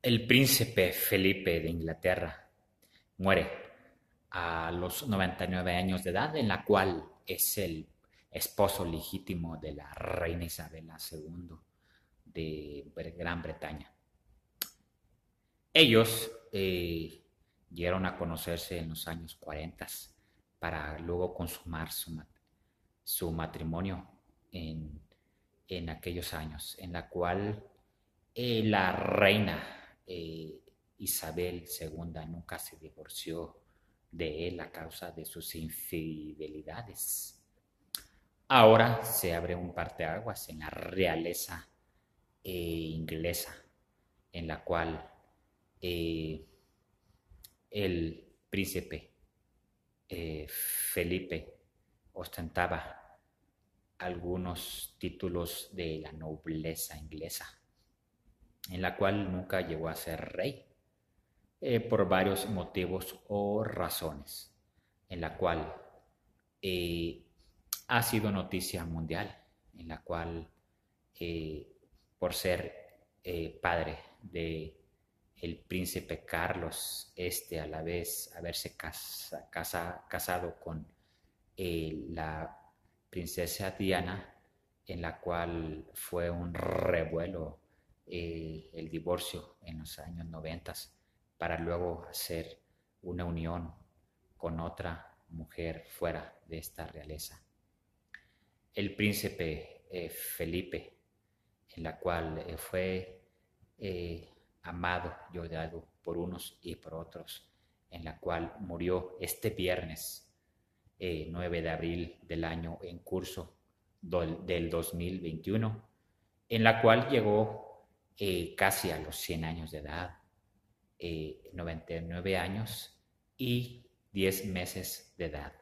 El príncipe Felipe de Inglaterra muere a los 99 años de edad, en la cual es el esposo legítimo de la reina Isabela II de Gran Bretaña. Ellos eh, llegaron a conocerse en los años 40 para luego consumar su, matrimonio en, aquellos años, en la cual eh, la reina eh, Isabel II nunca se divorció de él a causa de sus infidelidades. Ahora se abre un parteaguas en la realeza eh, inglesa, en la cual el príncipe eh, Felipe ostentaba algunos títulos de la nobleza inglesa, en la cual nunca llegó a ser rey, eh, por varios motivos o razones, en la cual eh, ha sido noticia mundial, en la cual por ser padre de el príncipe Carlos, este a la vez haberse casado con eh, la princesa Diana, en la cual fue un revuelo eh, el divorcio en los años noventas, para luego hacer una unión con otra mujer fuera de esta realeza. El príncipe eh, Felipe, en la cual fue amado y odiado por unos y por otros, en la cual murió este viernes 9 eh, de abril del año en curso del 2021, en la cual llegó eh, casi a los 100 años de edad, 99 eh, años y 10 meses de edad.